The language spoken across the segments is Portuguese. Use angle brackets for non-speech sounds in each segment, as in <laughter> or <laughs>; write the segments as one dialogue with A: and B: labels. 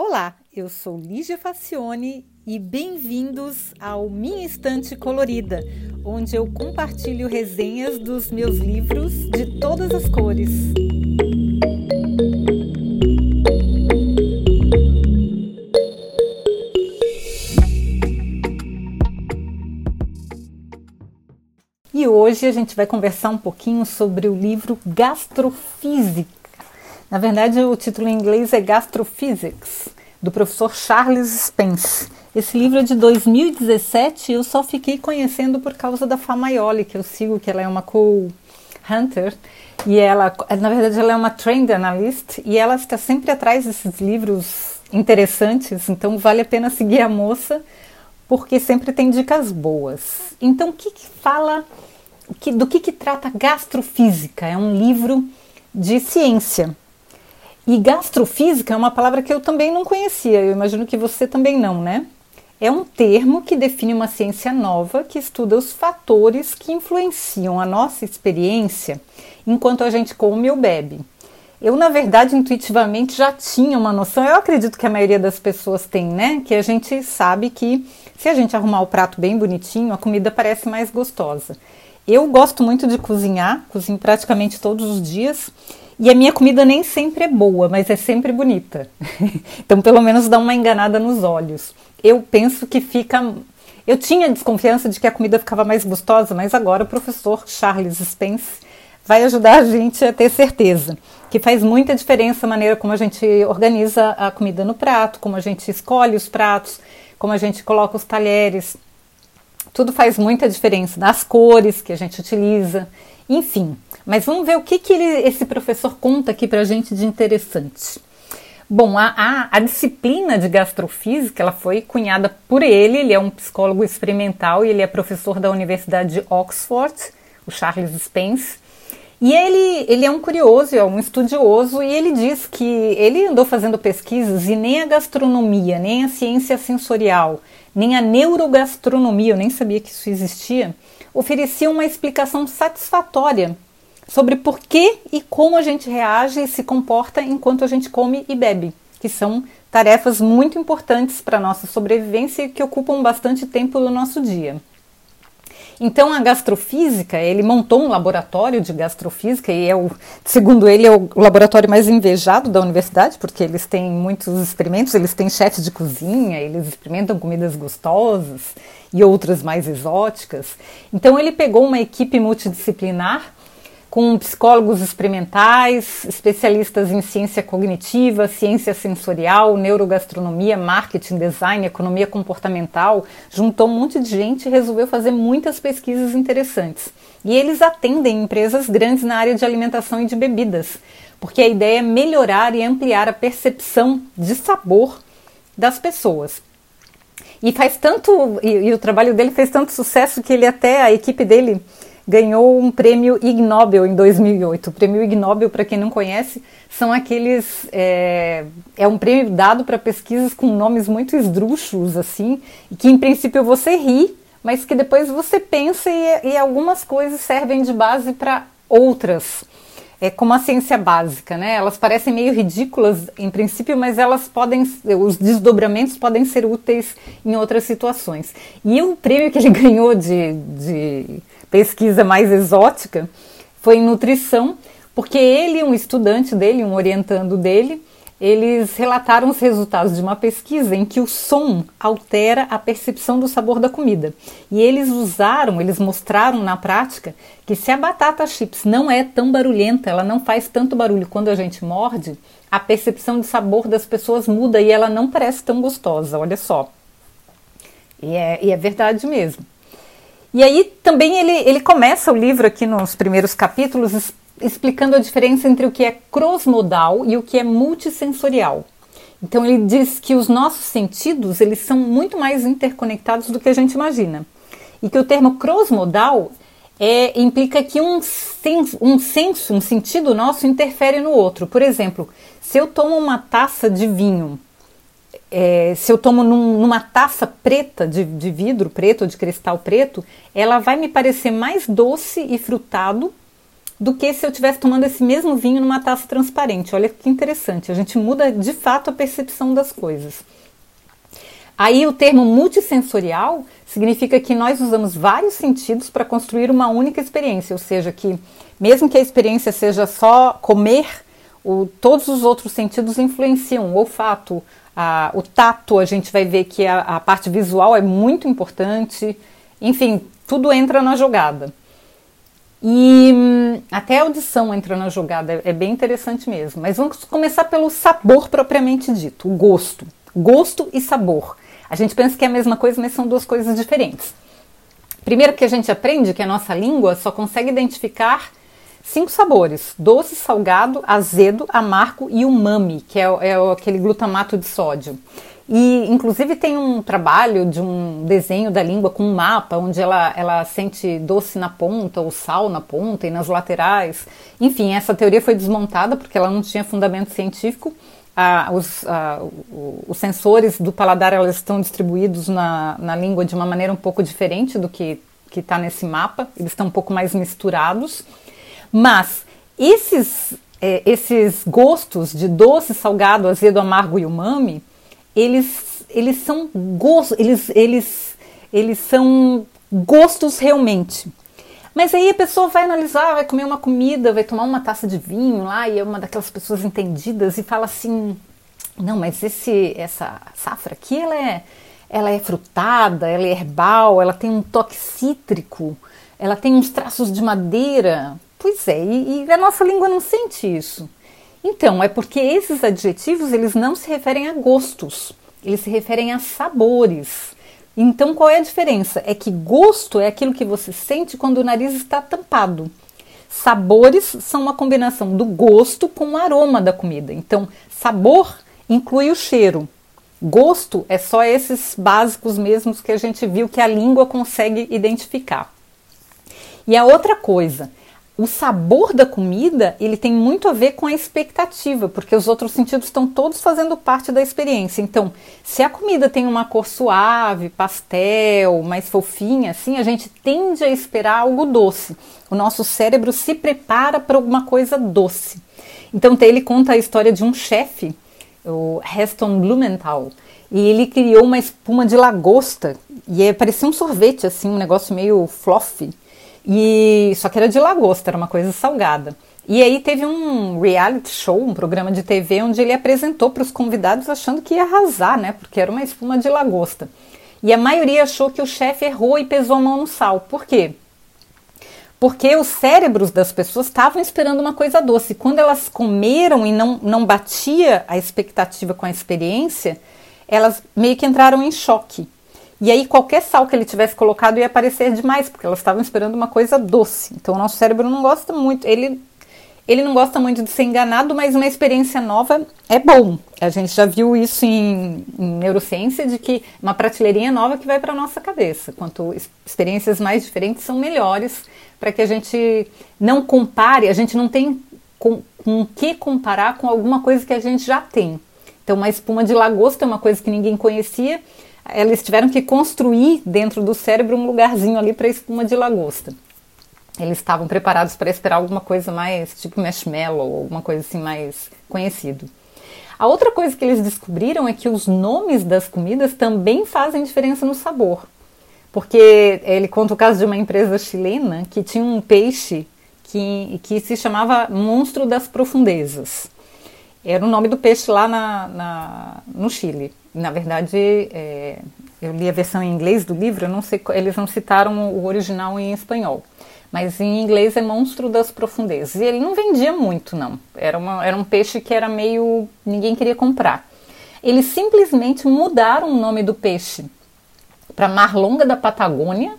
A: Olá, eu sou Lígia Facione e bem-vindos ao Minha Estante Colorida, onde eu compartilho resenhas dos meus livros de todas as cores. E hoje a gente vai conversar um pouquinho sobre o livro Gastrofísica. Na verdade, o título em inglês é Gastrophysics, do professor Charles Spence. Esse livro é de 2017 e eu só fiquei conhecendo por causa da Famaioli, que eu sigo, que ela é uma co-hunter. E ela, na verdade, ela é uma trend analyst e ela está sempre atrás desses livros interessantes, então vale a pena seguir a moça, porque sempre tem dicas boas. Então, o que, que fala, do que, que trata Gastrofísica? É um livro de ciência. E gastrofísica é uma palavra que eu também não conhecia, eu imagino que você também não, né? É um termo que define uma ciência nova que estuda os fatores que influenciam a nossa experiência enquanto a gente come ou bebe. Eu, na verdade, intuitivamente já tinha uma noção, eu acredito que a maioria das pessoas tem, né? Que a gente sabe que se a gente arrumar o prato bem bonitinho, a comida parece mais gostosa. Eu gosto muito de cozinhar, cozinho praticamente todos os dias e a minha comida nem sempre é boa, mas é sempre bonita. <laughs> então, pelo menos dá uma enganada nos olhos. Eu penso que fica. Eu tinha desconfiança de que a comida ficava mais gostosa, mas agora o professor Charles Spence vai ajudar a gente a ter certeza que faz muita diferença a maneira como a gente organiza a comida no prato, como a gente escolhe os pratos, como a gente coloca os talheres. Tudo faz muita diferença nas cores que a gente utiliza, enfim. Mas vamos ver o que, que ele, esse professor conta aqui para a gente de interessante. Bom, a, a, a, disciplina de gastrofísica ela foi cunhada por ele, ele é um psicólogo experimental e ele é professor da Universidade de Oxford, o Charles Spence. E ele, ele é um curioso, é um estudioso, e ele diz que ele andou fazendo pesquisas e nem a gastronomia, nem a ciência sensorial, nem a neurogastronomia, eu nem sabia que isso existia, ofereciam uma explicação satisfatória sobre por que e como a gente reage e se comporta enquanto a gente come e bebe, que são tarefas muito importantes para a nossa sobrevivência e que ocupam bastante tempo do nosso dia. Então a gastrofísica, ele montou um laboratório de gastrofísica e é o, segundo ele, é o laboratório mais invejado da universidade, porque eles têm muitos experimentos, eles têm chefes de cozinha, eles experimentam comidas gostosas e outras mais exóticas. Então ele pegou uma equipe multidisciplinar com psicólogos experimentais, especialistas em ciência cognitiva, ciência sensorial, neurogastronomia, marketing, design, economia comportamental, juntou um monte de gente e resolveu fazer muitas pesquisas interessantes. E eles atendem empresas grandes na área de alimentação e de bebidas, porque a ideia é melhorar e ampliar a percepção de sabor das pessoas. E faz tanto, e, e o trabalho dele fez tanto sucesso que ele até, a equipe dele, ganhou um prêmio Ig Nobel em 2008. O prêmio Ig Nobel, para quem não conhece, são aqueles. É, é um prêmio dado para pesquisas com nomes muito esdrúxulos, assim, e que em princípio você ri, mas que depois você pensa e, e algumas coisas servem de base para outras. É como a ciência básica, né? Elas parecem meio ridículas em princípio, mas elas podem, os desdobramentos podem ser úteis em outras situações. E o prêmio que ele <laughs> ganhou de, de pesquisa mais exótica foi em nutrição, porque ele, um estudante dele, um orientando dele, eles relataram os resultados de uma pesquisa em que o som altera a percepção do sabor da comida. E eles usaram, eles mostraram na prática que se a batata chips não é tão barulhenta, ela não faz tanto barulho quando a gente morde, a percepção de sabor das pessoas muda e ela não parece tão gostosa, olha só. E é, e é verdade mesmo. E aí também ele, ele começa o livro aqui nos primeiros capítulos explicando a diferença entre o que é crossmodal e o que é multissensorial. Então ele diz que os nossos sentidos eles são muito mais interconectados do que a gente imagina e que o termo crossmodal é, implica que um senso, um senso, um sentido nosso interfere no outro. Por exemplo, se eu tomo uma taça de vinho é, se eu tomo num, numa taça preta de, de vidro preto de cristal preto, ela vai me parecer mais doce e frutado do que se eu estivesse tomando esse mesmo vinho numa taça transparente. Olha que interessante, a gente muda de fato a percepção das coisas. Aí o termo multissensorial significa que nós usamos vários sentidos para construir uma única experiência, ou seja, que mesmo que a experiência seja só comer, o, todos os outros sentidos influenciam. O olfato, a, o tato, a gente vai ver que a, a parte visual é muito importante. Enfim, tudo entra na jogada. E hum, até a audição entra na jogada, é, bem interessante mesmo. Mas vamos começar pelo sabor propriamente dito, o gosto. Gosto e sabor. A gente pensa que é a mesma coisa, mas são duas coisas diferentes. Primeiro que a gente aprende que a nossa língua só consegue identificar cinco sabores: doce, salgado, azedo, amargo e umami, que é, é aquele glutamato de sódio. E, inclusive, tem um trabalho de um desenho da língua com um mapa, onde ela, ela sente doce na ponta, ou sal na ponta e nas laterais. Enfim, essa teoria foi desmontada porque ela não tinha fundamento científico. Ah, os, ah, os sensores do paladar elas estão distribuídos na, na língua de uma maneira um pouco diferente do que está nesse mapa, eles estão um pouco mais misturados. Mas esses, é, esses gostos de doce, salgado, azedo, amargo e umami, eles, eles são gostos, eles, eles, eles são gostos realmente. Mas aí a pessoa vai analisar, vai comer uma comida, vai tomar uma taça de vinho lá e é uma daquelas pessoas entendidas e fala assim: "Não, mas esse essa safra aqui ela é ela é frutada, ela é herbal, ela tem um toque cítrico, ela tem uns traços de madeira". Pois é, e, e a nossa língua não sente isso. Então, é porque esses adjetivos eles não se referem a gostos, eles se referem a sabores. Então, qual é a diferença? É que gosto é aquilo que você sente quando o nariz está tampado. Sabores são uma combinação do gosto com o aroma da comida. Então, sabor inclui o cheiro. Gosto é só esses básicos mesmos que a gente viu que a língua consegue identificar. E a outra coisa, o sabor da comida ele tem muito a ver com a expectativa, porque os outros sentidos estão todos fazendo parte da experiência. Então, se a comida tem uma cor suave, pastel, mais fofinha, assim, a gente tende a esperar algo doce. O nosso cérebro se prepara para alguma coisa doce. Então, ele conta a história de um chefe, o Heston Blumenthal, e ele criou uma espuma de lagosta e é, parecia um sorvete, assim, um negócio meio fluffy. E só que era de lagosta, era uma coisa salgada. E aí teve um reality show, um programa de TV, onde ele apresentou para os convidados achando que ia arrasar, né? Porque era uma espuma de lagosta. E a maioria achou que o chefe errou e pesou a mão no sal. Por quê? Porque os cérebros das pessoas estavam esperando uma coisa doce. Quando elas comeram e não, não batia a expectativa com a experiência, elas meio que entraram em choque. E aí qualquer sal que ele tivesse colocado ia parecer demais, porque elas estavam esperando uma coisa doce. Então o nosso cérebro não gosta muito, ele ele não gosta muito de ser enganado, mas uma experiência nova é bom. A gente já viu isso em, em neurociência de que uma pratelerinha nova que vai para nossa cabeça. Quanto experiências mais diferentes são melhores para que a gente não compare, a gente não tem com, com que comparar com alguma coisa que a gente já tem. Então, uma espuma de lagosta é uma coisa que ninguém conhecia eles tiveram que construir dentro do cérebro um lugarzinho ali para espuma de lagosta. Eles estavam preparados para esperar alguma coisa mais tipo marshmallow, alguma coisa assim mais conhecido. A outra coisa que eles descobriram é que os nomes das comidas também fazem diferença no sabor. Porque ele conta o caso de uma empresa chilena que tinha um peixe que, que se chamava Monstro das Profundezas. Era o nome do peixe lá na, na no Chile. Na verdade, é, eu li a versão em inglês do livro, não sei, eles não citaram o original em espanhol. Mas em inglês é Monstro das Profundezas. E ele não vendia muito, não. Era, uma, era um peixe que era meio. ninguém queria comprar. Eles simplesmente mudaram o nome do peixe para Marlonga da Patagônia,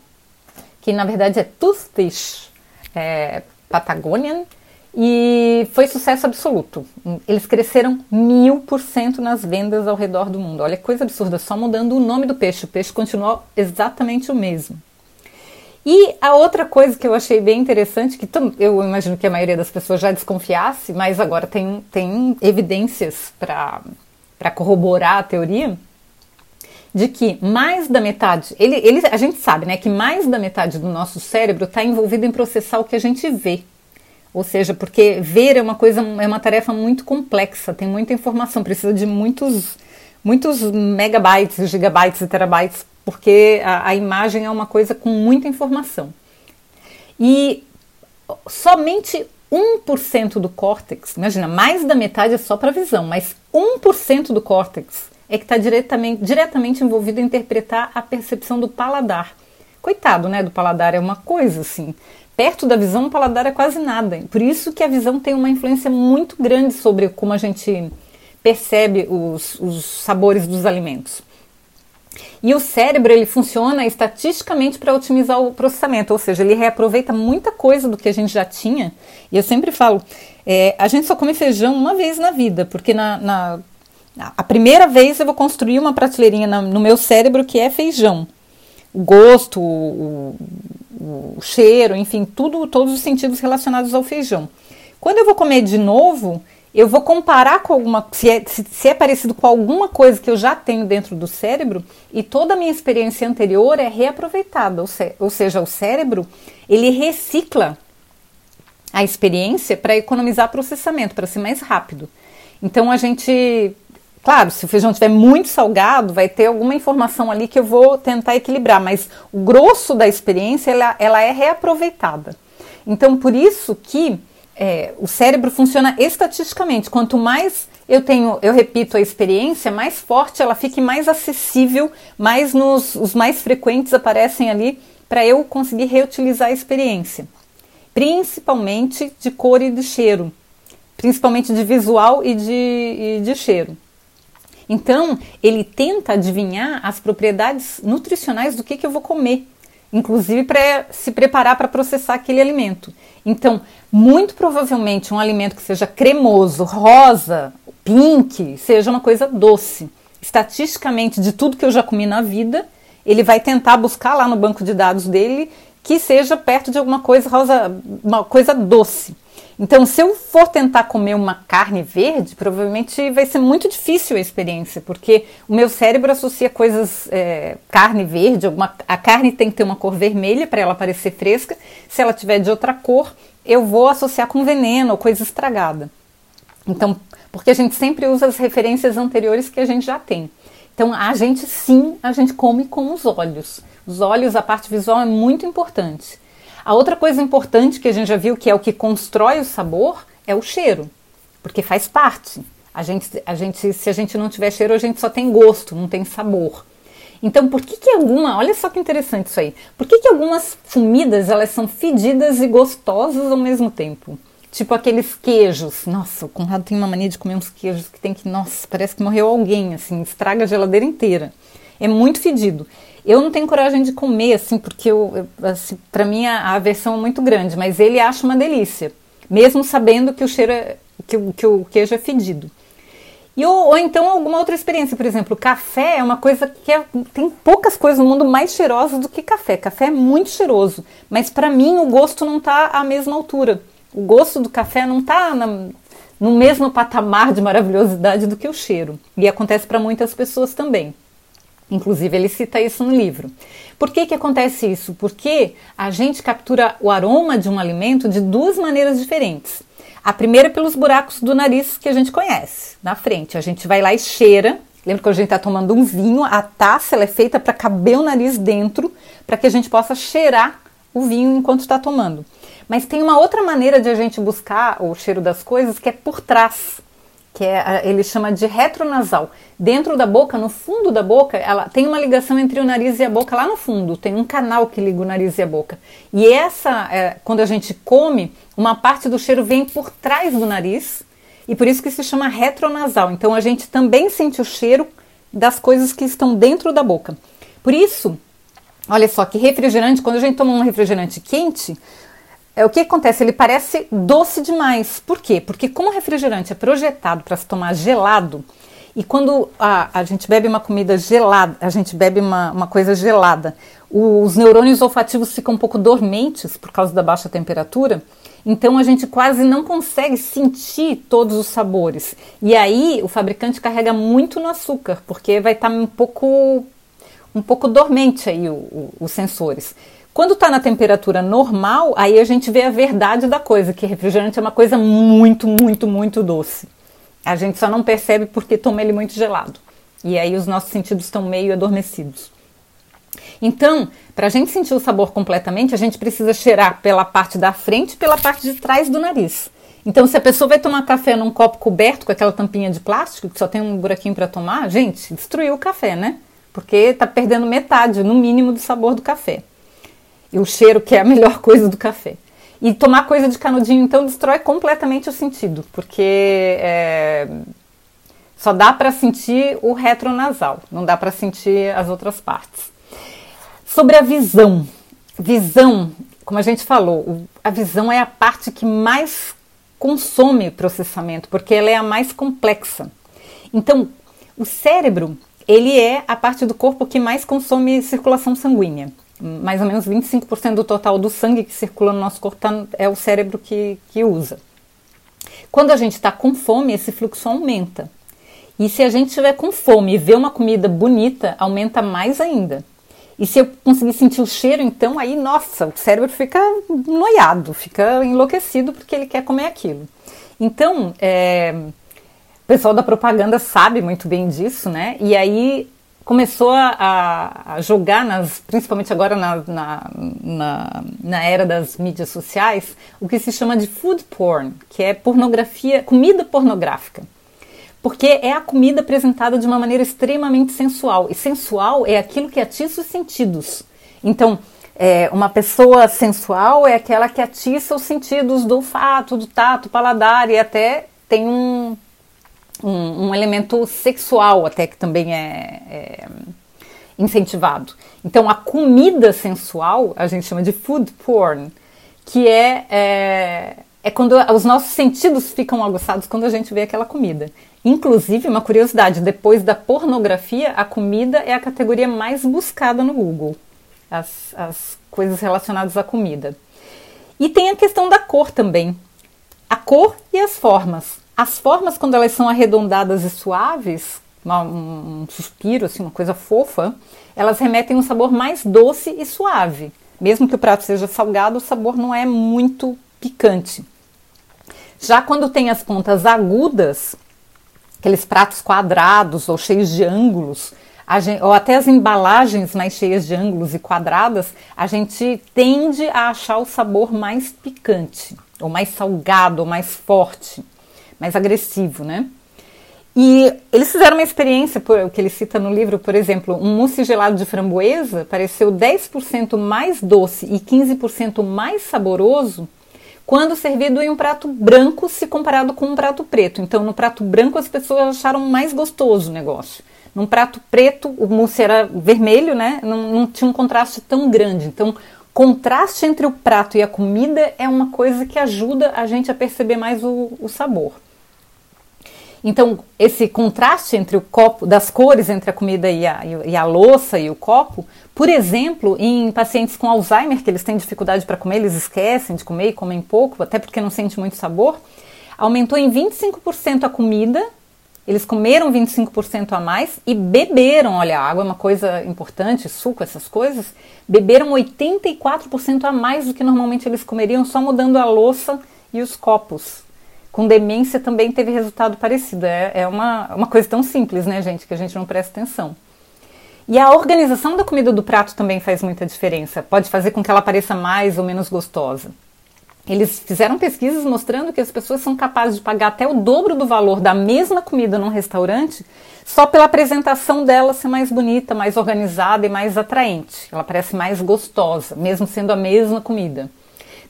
A: que na verdade é Toothfish é, Patagonian, e foi sucesso absoluto. Eles cresceram mil por cento nas vendas ao redor do mundo. Olha que coisa absurda, só mudando o nome do peixe. O peixe continuou exatamente o mesmo. E a outra coisa que eu achei bem interessante, que eu imagino que a maioria das pessoas já desconfiasse, mas agora tem, tem evidências para corroborar a teoria, de que mais da metade, ele, ele, a gente sabe né, que mais da metade do nosso cérebro está envolvido em processar o que a gente vê Ou seja, porque ver é uma coisa, é uma tarefa muito complexa, tem muita informação, precisa de muitos, muitos megabytes, gigabytes e terabytes, porque a, a imagem é uma coisa com muita informação. E somente 1% do córtex, imagina, mais da metade é só para visão, mas 1% do córtex é que está diretamente, diretamente envolvido em interpretar a percepção do paladar. Coitado, né, do paladar, é uma coisa assim. Perto da visão, o paladar é quase nada. Por isso que a visão tem uma influência muito grande sobre como a gente percebe os, os sabores dos alimentos. E o cérebro ele funciona estatisticamente para otimizar o processamento, ou seja, ele reaproveita muita coisa do que a gente já tinha. E eu sempre falo, é, a gente só come feijão uma vez na vida, porque na, na a primeira vez eu vou construir uma prateleirinha na, no meu cérebro que é feijão. O gosto, o, o, cheiro, enfim, tudo, todos os sentidos relacionados ao feijão. Quando eu vou comer de novo, eu vou comparar com alguma se é, se, se é, parecido com alguma coisa que eu já tenho dentro do cérebro e toda a minha experiência anterior é reaproveitada, ou, se, ou seja, o cérebro ele recicla a experiência para economizar processamento, para ser mais rápido. Então a gente, claro, se o feijão estiver muito salgado, vai ter alguma informação ali que eu vou tentar equilibrar, mas o grosso da experiência ela, ela é reaproveitada. Então por isso que é, o cérebro funciona estatisticamente. Quanto mais eu tenho, eu repito a experiência, mais forte ela fica e mais acessível, mais nos os mais frequentes aparecem ali para eu conseguir reutilizar a experiência. Principalmente de cor e de cheiro, principalmente de visual e de, e de cheiro. Então, ele tenta adivinhar as propriedades nutricionais do que, que eu vou comer inclusive para se preparar para processar aquele alimento. Então, muito provavelmente um alimento que seja cremoso, rosa, pink, seja uma coisa doce. Estatisticamente, de tudo que eu já comi na vida, ele vai tentar buscar lá no banco de dados dele que seja perto de alguma coisa rosa, uma coisa doce. Então, se eu for tentar comer uma carne verde, provavelmente vai ser muito difícil a experiência, porque o meu cérebro associa coisas, é, carne verde, alguma, a carne tem que ter uma cor vermelha para ela parecer fresca. Se ela tiver de outra cor, eu vou associar com veneno ou coisa estragada. Então, porque a gente sempre usa as referências anteriores que a gente já tem. Então, a gente sim, a gente come com os olhos. Os olhos, a parte visual é muito importante. A outra coisa importante que a gente já viu, que é o que constrói o sabor, é o cheiro, porque faz parte. A gente, a gente, se a gente não tiver cheiro, a gente só tem gosto, não tem sabor. Então, por que que alguma, olha só que interessante isso aí. Por que que algumas comidas elas são fedidas e gostosas ao mesmo tempo? Tipo aqueles queijos. Nossa, o Conrado tem uma mania de comer uns queijos que tem que, nossa, parece que morreu alguém, assim, estraga a geladeira inteira. É muito fedido. Eu não tenho coragem de comer, assim, porque eu, assim, para mim a, aversão é muito grande, mas ele acha uma delícia, mesmo sabendo que o cheiro é, que, que o queijo é fedido. E, ou, ou, então alguma outra experiência, por exemplo, café é uma coisa que é, tem poucas coisas no mundo mais cheirosas do que café. Café é muito cheiroso, mas para mim o gosto não está à mesma altura. O gosto do café não está no mesmo patamar de maravilhosidade do que o cheiro. E acontece para muitas pessoas também. Inclusive, ele cita isso no livro. Por que, que acontece isso? Porque a gente captura o aroma de um alimento de duas maneiras diferentes. A primeira pelos buracos do nariz que a gente conhece, na frente. A gente vai lá e cheira. Lembra que a gente está tomando um vinho, a taça é feita para caber o nariz dentro, para que a gente possa cheirar o vinho enquanto está tomando. Mas tem uma outra maneira de a gente buscar o cheiro das coisas que é por trás que é, ele chama de retronasal. Dentro da boca, no fundo da boca, ela tem uma ligação entre o nariz e a boca lá no fundo, tem um canal que liga o nariz e a boca. E essa, é, quando a gente come, uma parte do cheiro vem por trás do nariz, e por isso que se chama retronasal. Então a gente também sente o cheiro das coisas que estão dentro da boca. Por isso, olha só que refrigerante, quando a gente toma um refrigerante quente, é, o que acontece? Ele parece doce demais. Por quê? Porque como o refrigerante é projetado para se tomar gelado, e quando a, a gente bebe uma comida gelada, a gente bebe uma, uma coisa gelada, os neurônios olfativos ficam um pouco dormentes por causa da baixa temperatura, então a gente quase não consegue sentir todos os sabores. E aí o fabricante carrega muito no açúcar, porque vai estar tá um pouco um pouco dormente aí o, o, os sensores. Quando está na temperatura normal, aí a gente vê a verdade da coisa, que refrigerante é uma coisa muito, muito, muito doce. A gente só não percebe porque toma ele muito gelado. E aí os nossos sentidos estão meio adormecidos. Então, para a gente sentir o sabor completamente, a gente precisa cheirar pela parte da frente e pela parte de trás do nariz. Então, se a pessoa vai tomar café num copo coberto com aquela tampinha de plástico, que só tem um buraquinho para tomar, gente, destruiu o café, né? Porque está perdendo metade, no mínimo, do sabor do café. E o cheiro, que é a melhor <laughs> coisa do café. E tomar coisa de canudinho, então, destrói completamente o sentido, porque é, só dá para sentir o retronasal, não dá para sentir as outras partes. Sobre a visão. Visão, como a gente falou, a visão é a parte que mais consome processamento, porque ela é a mais complexa. Então, o cérebro, ele é a parte do corpo que mais consome circulação sanguínea. Mais ou menos 25% do total do sangue que circula no nosso corpo tá, é o cérebro que, que usa. Quando a gente está com fome, esse fluxo aumenta. E se a gente estiver com fome e ver uma comida bonita, aumenta mais ainda. E se eu conseguir sentir o cheiro, então aí, nossa, o cérebro fica noiado, fica enlouquecido porque ele quer comer aquilo. Então, é, o pessoal da propaganda sabe muito bem disso, né? E aí começou a, a jogar, nas, principalmente agora na, na, na, na, era das mídias sociais, o que se chama de food porn, que é pornografia, comida pornográfica porque é a comida apresentada de uma maneira extremamente sensual. E sensual é aquilo que atiça os sentidos. Então, é, uma pessoa sensual é aquela que atiça os sentidos do olfato, do tato, paladar e até tem um, um, um elemento sexual até que também é, é incentivado. Então, a comida sensual a gente chama de food porn, que é, é, é quando os nossos sentidos ficam aguçados quando a gente vê aquela comida. Inclusive, uma curiosidade: depois da pornografia, a comida é a categoria mais buscada no Google. As, as coisas relacionadas à comida. E tem a questão da cor também. A cor e as formas. As formas, quando elas são arredondadas e suaves, um suspiro, assim, uma coisa fofa, elas remetem um sabor mais doce e suave. Mesmo que o prato seja salgado, o sabor não é muito picante. Já quando tem as pontas agudas, aqueles pratos quadrados ou cheios de ângulos, gente, ou até as embalagens mais cheias de ângulos e quadradas, a gente tende a achar o sabor mais picante, ou mais salgado, ou mais forte, mais agressivo, né? E eles fizeram uma experiência, o que ele cita no livro, por exemplo, um mousse gelado de framboesa pareceu 10% mais doce e 15% mais saboroso quando servido em um prato branco se comparado com um prato preto. Então, no prato branco as pessoas acharam mais gostoso o negócio. Num prato preto, o mousse era vermelho, né? Não, não tinha um contraste tão grande. Então, contraste entre o prato e a comida é uma coisa que ajuda a gente a perceber mais o, o sabor. Então, esse contraste entre o copo, das cores entre a comida e a, e a louça e o copo, por exemplo, em pacientes com Alzheimer, que eles têm dificuldade para comer, eles esquecem de comer e comem pouco, até porque não sente muito sabor, aumentou em 25% a comida, eles comeram 25% a mais e beberam, olha, água é uma coisa importante, suco, essas coisas, beberam 84% a mais do que normalmente eles comeriam, só mudando a louça e os copos com demência também teve resultado parecido. É, é uma, uma coisa tão simples, né, gente, que a gente não presta atenção. E a organização da comida do prato também faz muita diferença. Pode fazer com que ela pareça mais ou menos gostosa. Eles fizeram pesquisas mostrando que as pessoas são capazes de pagar até o dobro do valor da mesma comida num restaurante só pela apresentação dela ser mais bonita, mais organizada e mais atraente. Ela parece mais gostosa, mesmo sendo a mesma comida.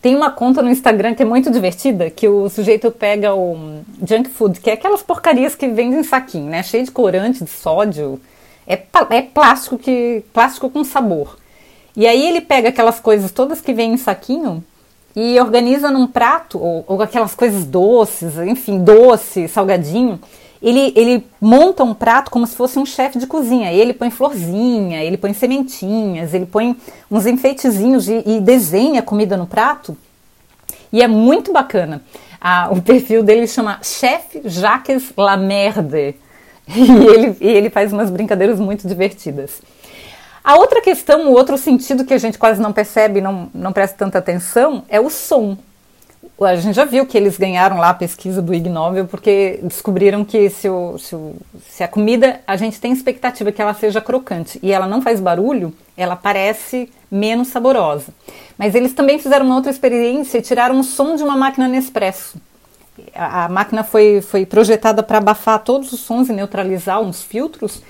A: Tem uma conta no Instagram que é muito divertida, que o sujeito pega o junk food, que é aquelas porcarias que vendem em saquinho, né? Cheio de corante, de sódio. É, é plástico que plástico com sabor. E aí ele pega aquelas coisas todas que vêm em saquinho e organiza num prato, ou, ou aquelas coisas doces, enfim, doce, salgadinho, ele, ele monta um prato como se fosse um chefe de cozinha. Ele põe florzinha, ele põe sementinhas, ele põe uns enfeitezinhos e, e desenha comida no prato. E é muito bacana. Ah, o perfil dele chama Chef Jacques Lamerde. <laughs> E ele, e ele faz umas brincadeiras muito divertidas. A outra questão, o outro sentido que a gente quase não percebe, não, não presta tanta atenção, é o som. A gente já viu que eles ganharam lá a pesquisa do Ig Nobel porque descobriram que se, o, se, o, se a comida, a gente tem expectativa que ela seja crocante e ela não faz barulho, ela parece menos saborosa. Mas eles também fizeram uma outra experiência e tiraram o som de uma máquina Nespresso. A, a máquina foi, foi projetada para abafar todos os sons e neutralizar uns filtros.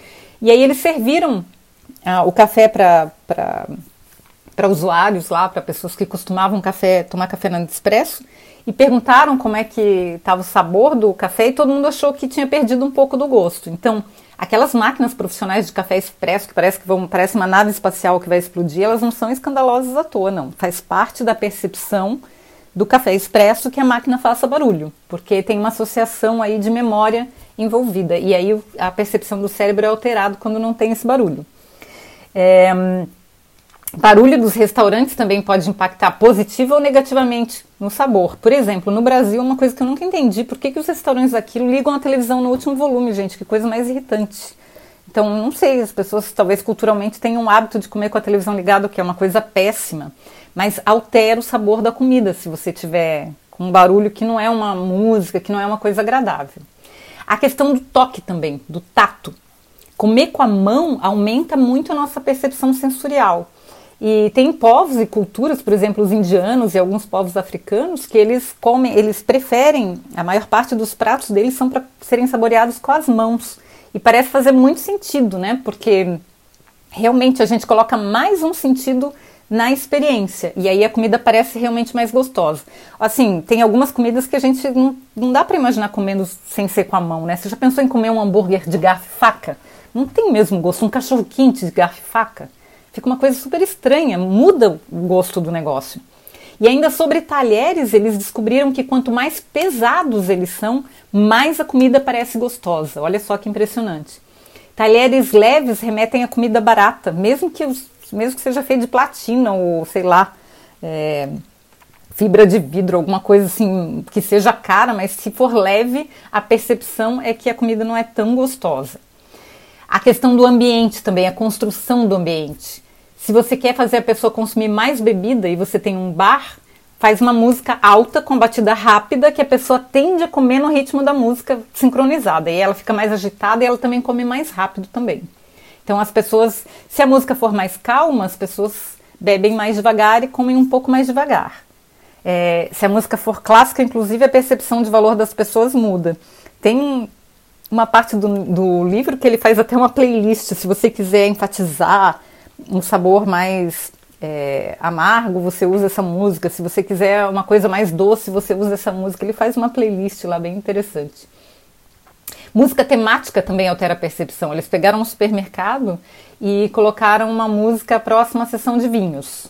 A: E aí eles serviram ah, o café para para usuários lá, para pessoas que costumavam café, tomar café na Nespresso, e perguntaram como é que estava o sabor do café e todo mundo achou que tinha perdido um pouco do gosto. Então, aquelas máquinas profissionais de café expresso que parece que vão, parece uma nave espacial que vai explodir, elas não são escandalosas à toa, não. Faz parte da percepção do café expresso que a máquina faça barulho, porque tem uma associação aí de memória envolvida e aí a percepção do cérebro é alterada quando não tem esse barulho. É, barulho dos restaurantes também pode impactar positiva ou negativamente no sabor. Por exemplo, no Brasil, uma coisa que eu nunca entendi, por que, que os restaurantes aqui ligam a televisão no último volume, gente? Que coisa mais irritante. Então, não sei, as pessoas talvez culturalmente tenham o hábito de comer com a televisão ligada, o que é uma coisa péssima, mas altera o sabor da comida se você tiver com um barulho que não é uma música, que não é uma coisa agradável. A questão do toque também, do tato. Comer com a mão aumenta muito a nossa percepção sensorial. E tem povos e culturas, por exemplo, os indianos e alguns povos africanos, que eles comem, eles preferem, a maior parte dos pratos deles são para serem saboreados com as mãos. E parece fazer muito sentido, né? Porque realmente a gente coloca mais um sentido na experiência. E aí a comida parece realmente mais gostosa. Assim, tem algumas comidas que a gente não, não dá para imaginar comendo sem ser com a mão, né? Você já pensou em comer um hambúrguer de garfo e faca? Não tem mesmo gosto. Um cachorro quente de garfo e faca? Fica uma coisa super estranha, muda o gosto do negócio. E ainda sobre talheres, eles descobriram que quanto mais pesados eles são, mais a comida parece gostosa. Olha só que impressionante. Talheres leves remetem a comida barata, mesmo que, mesmo que seja feito de platina ou sei lá, é, fibra de vidro, alguma coisa assim que seja cara, mas se for leve, a percepção é que a comida não é tão gostosa. A questão do ambiente também, a construção do ambiente. Se você quer fazer a pessoa consumir mais bebida e você tem um bar, faz uma música alta com batida rápida que a pessoa tende a comer no ritmo da música sincronizada e ela fica mais agitada e ela também come mais rápido também. Então as pessoas, se a música for mais calma, as pessoas bebem mais devagar e comem um pouco mais devagar. É, se a música for clássica, inclusive a percepção de valor das pessoas muda. Tem uma parte do, do livro que ele faz até uma playlist, se você quiser enfatizar um sabor mais é, amargo, você usa essa música. Se você quiser uma coisa mais doce, você usa essa música. Ele faz uma playlist lá bem interessante. Música temática também altera a percepção. Eles pegaram um supermercado e colocaram uma música próxima à seção de vinhos.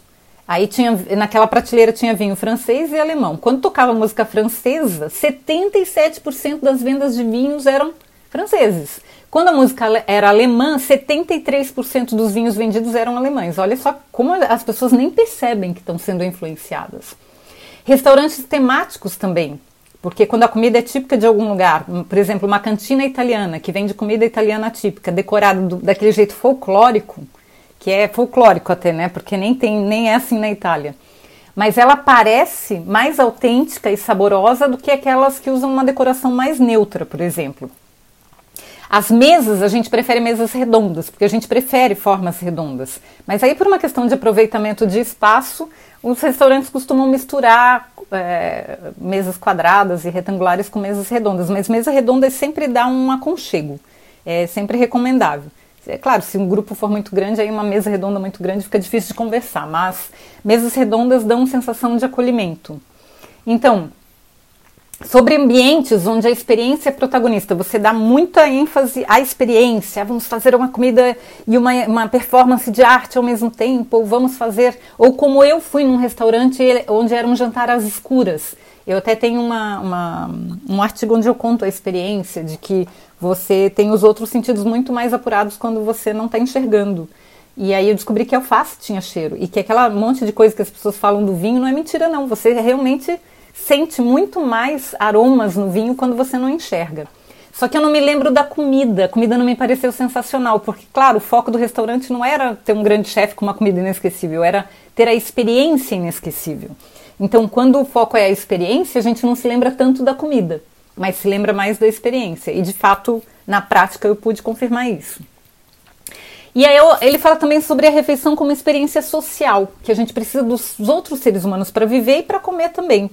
A: Aí tinha, naquela prateleira tinha vinho francês e alemão. Quando tocava música francesa, 77% das vendas de vinhos eram franceses. Quando a música era alemã, 73% dos vinhos vendidos eram alemães. Olha só como as pessoas nem percebem que estão sendo influenciadas. Restaurantes temáticos também, porque quando a comida é típica de algum lugar, por exemplo, uma cantina italiana que vende comida italiana típica, decorada do, daquele jeito folclórico, que é folclórico até, né? Porque nem tem nem é assim na Itália. Mas ela parece mais autêntica e saborosa do que aquelas que usam uma decoração mais neutra, por exemplo. As mesas, a gente prefere mesas redondas, porque a gente prefere formas redondas. Mas aí, por uma questão de aproveitamento de espaço, os restaurantes costumam misturar é, mesas quadradas e retangulares com mesas redondas. Mas mesa redonda sempre dá um aconchego, é sempre recomendável. É claro, se um grupo for muito grande, aí uma mesa redonda muito grande fica difícil de conversar, mas mesas redondas dão sensação de acolhimento. Então, sobre ambientes onde a experiência é protagonista. Você dá muita ênfase à experiência. Vamos fazer uma comida e uma, uma performance de arte ao mesmo tempo, ou vamos fazer. Ou como eu fui num restaurante onde era um jantar às escuras. Eu até tenho uma, uma, um artigo onde eu conto a experiência de que você tem os outros sentidos muito mais apurados quando você não está enxergando. E aí eu descobri que alface tinha cheiro e que aquela monte de coisa que as pessoas falam do vinho não é mentira, não. Você realmente sente muito mais aromas no vinho quando você não enxerga. Só que eu não me lembro da comida. A comida não me pareceu sensacional, porque, claro, o foco do restaurante não era ter um grande chefe com uma comida inesquecível, era ter a experiência inesquecível. Então, quando o foco é a experiência, a gente não se lembra tanto da comida, mas se lembra mais da experiência. E, de fato, na prática, eu pude confirmar isso. E aí eu, ele fala também sobre a refeição como experiência social, que a gente precisa dos outros seres humanos para viver e para comer também.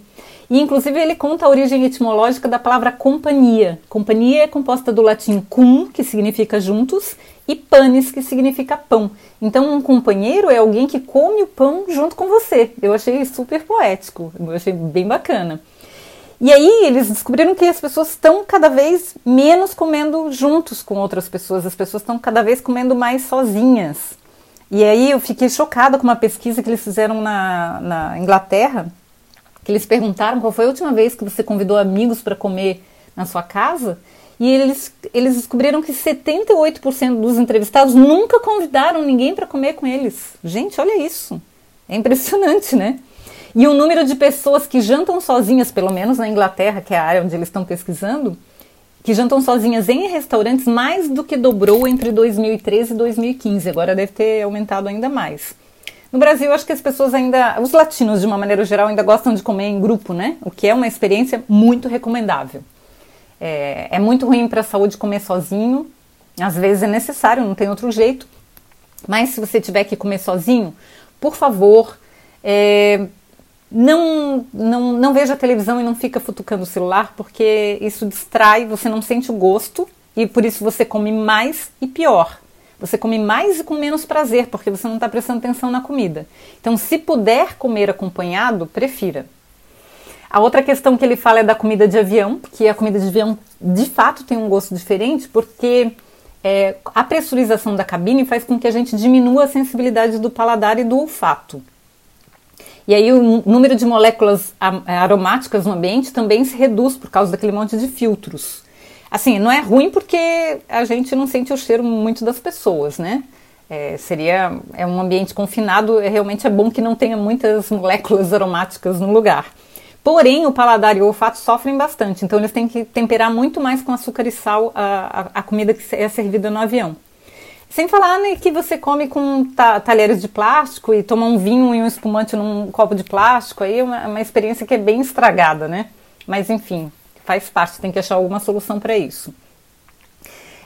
A: E inclusive ele conta a origem etimológica da palavra companhia. Companhia é composta do latim cum, que significa juntos, e panis, que significa pão. Então um companheiro é alguém que come o pão junto com você. Eu achei super poético, eu achei bem bacana. E aí eles descobriram que as pessoas estão cada vez menos comendo juntos com outras pessoas, as pessoas estão cada vez comendo mais sozinhas. E aí eu fiquei chocada com uma pesquisa que eles fizeram na, na Inglaterra, que eles perguntaram qual foi a última vez que você convidou amigos para comer na sua casa, e eles, eles descobriram que 78% dos entrevistados nunca convidaram ninguém para comer com eles. Gente, olha isso. É impressionante, né? E o número de pessoas que jantam sozinhas, pelo menos na Inglaterra, que é a área onde eles estão pesquisando, que jantam sozinhas em restaurantes mais do que dobrou entre 2013 e 2015. Agora deve ter aumentado ainda mais. No Brasil, acho que as pessoas ainda, os latinos de uma maneira geral, ainda gostam de comer em grupo, né? O que é uma experiência muito recomendável. É, é muito ruim para a saúde comer sozinho, às vezes é necessário, não tem outro jeito. Mas se você tiver que comer sozinho, por favor, é, não, não, não veja a televisão e não fica futucando o celular, porque isso distrai, você não sente o gosto e por isso você come mais e pior. Você come mais e com menos prazer, porque você não está prestando atenção na comida. Então, se puder comer acompanhado, prefira. A outra questão que ele fala é da comida de avião, que a comida de avião de fato tem um gosto diferente, porque é, a pressurização da cabine faz com que a gente diminua a sensibilidade do paladar e do olfato. E aí o número de moléculas aromáticas no ambiente também se reduz por causa daquele monte de filtros. Assim, não é ruim porque a gente não sente o cheiro muito das pessoas, né? É, seria é um ambiente confinado, é, realmente é bom que não tenha muitas <laughs> moléculas aromáticas no lugar. Porém, o paladar e o olfato sofrem bastante, então eles têm que temperar muito mais com açúcar e sal a, a, a comida que é servida no avião. Sem falar né, que você come com ta talheres de plástico e toma um vinho e um espumante num copo de plástico, aí é uma, uma experiência que é bem estragada, né? Mas enfim, faz parte, tem que achar alguma solução para isso.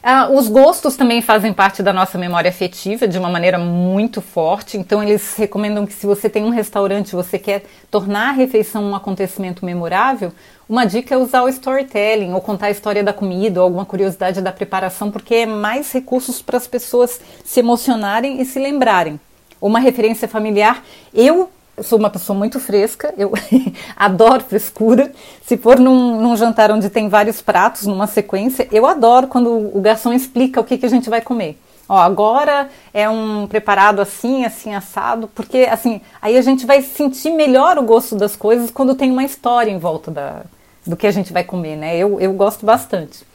A: Ah, os gostos também fazem parte da nossa memória afetiva de uma maneira muito forte. Então, eles recomendam que, se você tem um restaurante você quer tornar a refeição um acontecimento memorável, uma dica é usar o storytelling, ou contar a história da comida, ou alguma curiosidade da preparação, porque é mais recursos para as pessoas se emocionarem e se lembrarem. Uma referência familiar. Eu eu sou uma pessoa muito fresca, eu <laughs> adoro frescura. Se for num, num, jantar onde tem vários pratos numa sequência, eu adoro quando o garçom explica o que, que a gente vai comer. Ó, agora é um preparado assim, assim, assado, porque assim, aí a gente vai sentir melhor o gosto das coisas quando tem uma história em volta da, do que a gente vai comer, né? Eu, eu gosto bastante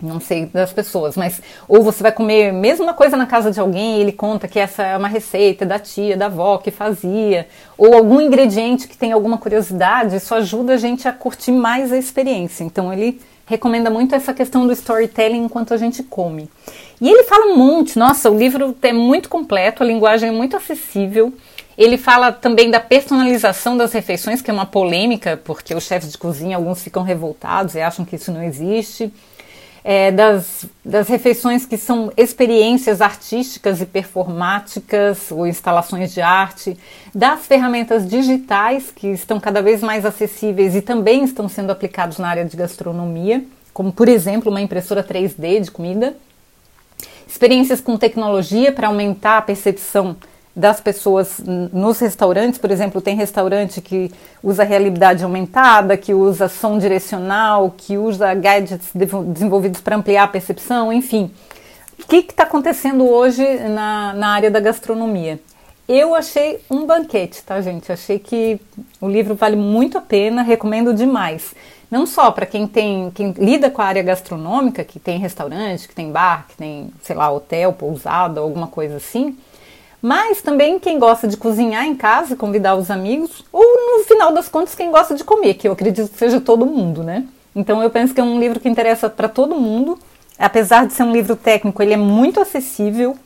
A: não sei das pessoas, mas ou você vai comer mesma coisa na casa de alguém e ele conta que essa é uma receita da tia, da avó que fazia, ou algum ingrediente que tem alguma curiosidade, isso ajuda a gente a curtir mais a experiência. Então ele recomenda muito essa questão do storytelling enquanto a gente come. E ele fala um monte, nossa, o livro é muito completo, a linguagem é muito acessível. Ele fala também da personalização das refeições, que é uma polêmica, porque os chefes de cozinha, alguns ficam revoltados e acham que isso não existe é, das, das refeições que são experiências artísticas e performáticas ou instalações de arte, das ferramentas digitais que estão cada vez mais acessíveis e também estão sendo aplicados na área de gastronomia, como por exemplo uma impressora 3D de comida, experiências com tecnologia para aumentar a percepção das pessoas nos restaurantes, por exemplo, tem restaurante que usa realidade aumentada, que usa som direcional, que usa gadgets desenvolvidos para ampliar a percepção, enfim. O que está acontecendo hoje na, na área da gastronomia? Eu achei um banquete, tá, gente? Achei que o livro vale muito a pena, recomendo demais. Não só para quem tem, quem lida com a área gastronômica, que tem restaurante, que tem bar, que tem, sei lá, hotel, pousada, alguma coisa assim, mas também quem gosta de cozinhar em casa, convidar os amigos, ou no final das contas quem gosta de comer, que eu acredito que seja todo mundo, né? Então eu penso que é um livro que interessa para todo mundo. Apesar de ser um livro técnico, ele é muito acessível.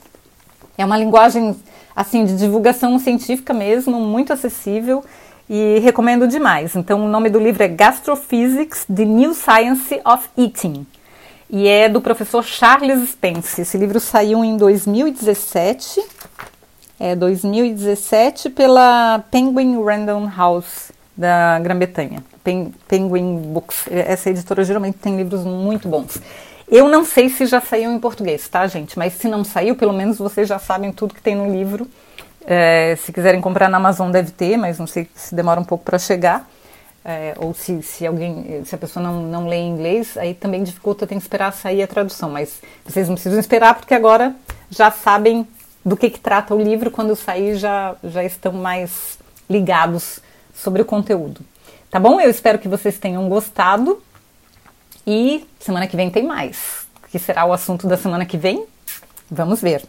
A: É uma linguagem assim de divulgação científica mesmo, muito acessível e recomendo demais. Então o nome do livro é Gastrophysics: The New Science of Eating e é do professor Charles Spence. Esse livro saiu em 2017, é 2017 pela Penguin Random House da Grã-Bretanha, Penguin Books. Essa editora geralmente tem livros muito bons. Eu não sei se já saiu em português, tá, gente? Mas se não saiu, pelo menos vocês já sabem tudo que tem no livro. É, se quiserem comprar na Amazon deve ter, mas não sei se demora um pouco para chegar é, ou se, se alguém, se a pessoa não, não lê inglês, aí também dificulta, tem que esperar sair a tradução. Mas vocês não precisam esperar porque agora já sabem do que, que trata o livro, quando sair já, já estão mais ligados sobre o conteúdo. Tá bom? Eu espero que vocês tenham gostado e semana que vem tem mais. Que será o assunto da semana que vem? Vamos ver.